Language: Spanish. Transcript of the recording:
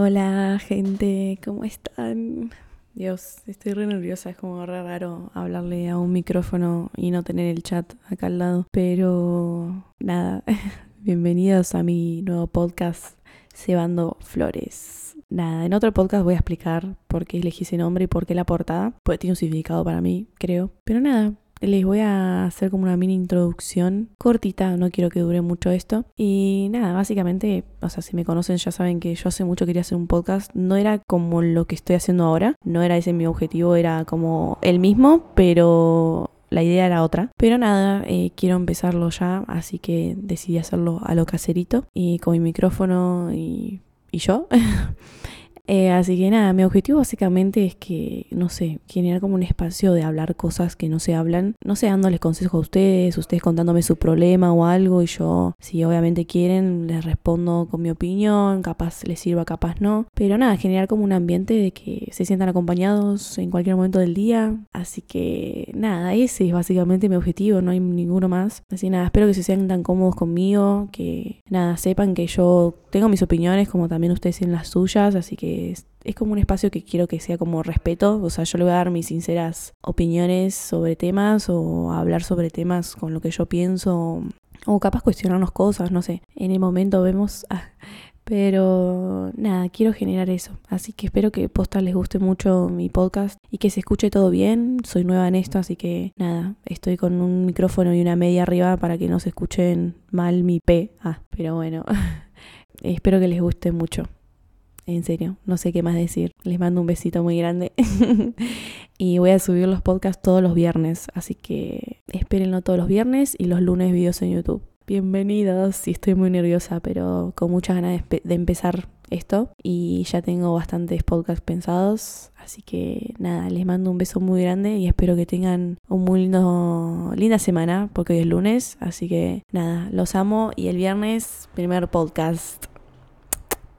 Hola gente, ¿cómo están? Dios, estoy re nerviosa, es como re raro hablarle a un micrófono y no tener el chat acá al lado. Pero nada, bienvenidos a mi nuevo podcast, Cebando Flores. Nada, en otro podcast voy a explicar por qué elegí ese nombre y por qué la portada, pues tiene un significado para mí, creo. Pero nada, les voy a hacer como una mini introducción cortita, no quiero que dure mucho esto. Y nada, básicamente, o sea, si me conocen ya saben que yo hace mucho quería hacer un podcast. No era como lo que estoy haciendo ahora, no era ese mi objetivo, era como el mismo, pero la idea era otra. Pero nada, eh, quiero empezarlo ya, así que decidí hacerlo a lo caserito y con mi micrófono y, y yo. Eh, así que nada, mi objetivo básicamente es que, no sé, generar como un espacio de hablar cosas que no se hablan. No sé, dándoles consejos a ustedes, ustedes contándome su problema o algo y yo, si obviamente quieren, les respondo con mi opinión, capaz les sirva, capaz no. Pero nada, generar como un ambiente de que se sientan acompañados en cualquier momento del día. Así que nada, ese es básicamente mi objetivo, no hay ninguno más. Así nada, espero que se sientan cómodos conmigo, que nada, sepan que yo tengo mis opiniones como también ustedes tienen las suyas, así que es, como un espacio que quiero que sea como respeto, o sea, yo le voy a dar mis sinceras opiniones sobre temas o hablar sobre temas con lo que yo pienso o capaz cuestionarnos cosas, no sé, en el momento vemos... Ah, pero nada, quiero generar eso. Así que espero que posta les guste mucho mi podcast y que se escuche todo bien. Soy nueva en esto, así que nada, estoy con un micrófono y una media arriba para que no se escuchen mal mi P. Ah, pero bueno, espero que les guste mucho. En serio, no sé qué más decir. Les mando un besito muy grande. y voy a subir los podcasts todos los viernes. Así que espérenlo todos los viernes y los lunes videos en YouTube. Bienvenidos, sí estoy muy nerviosa, pero con muchas ganas de, empezar esto. Y ya tengo bastantes podcasts pensados. Así que nada, les mando un beso muy grande y espero que tengan un muy linda semana, porque hoy es lunes. Así que nada, los amo y el viernes, primer podcast.